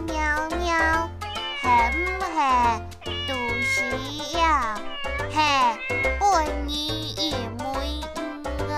喵喵喵，吓唔吓？肚屎啊吓，半夜又冇音哦。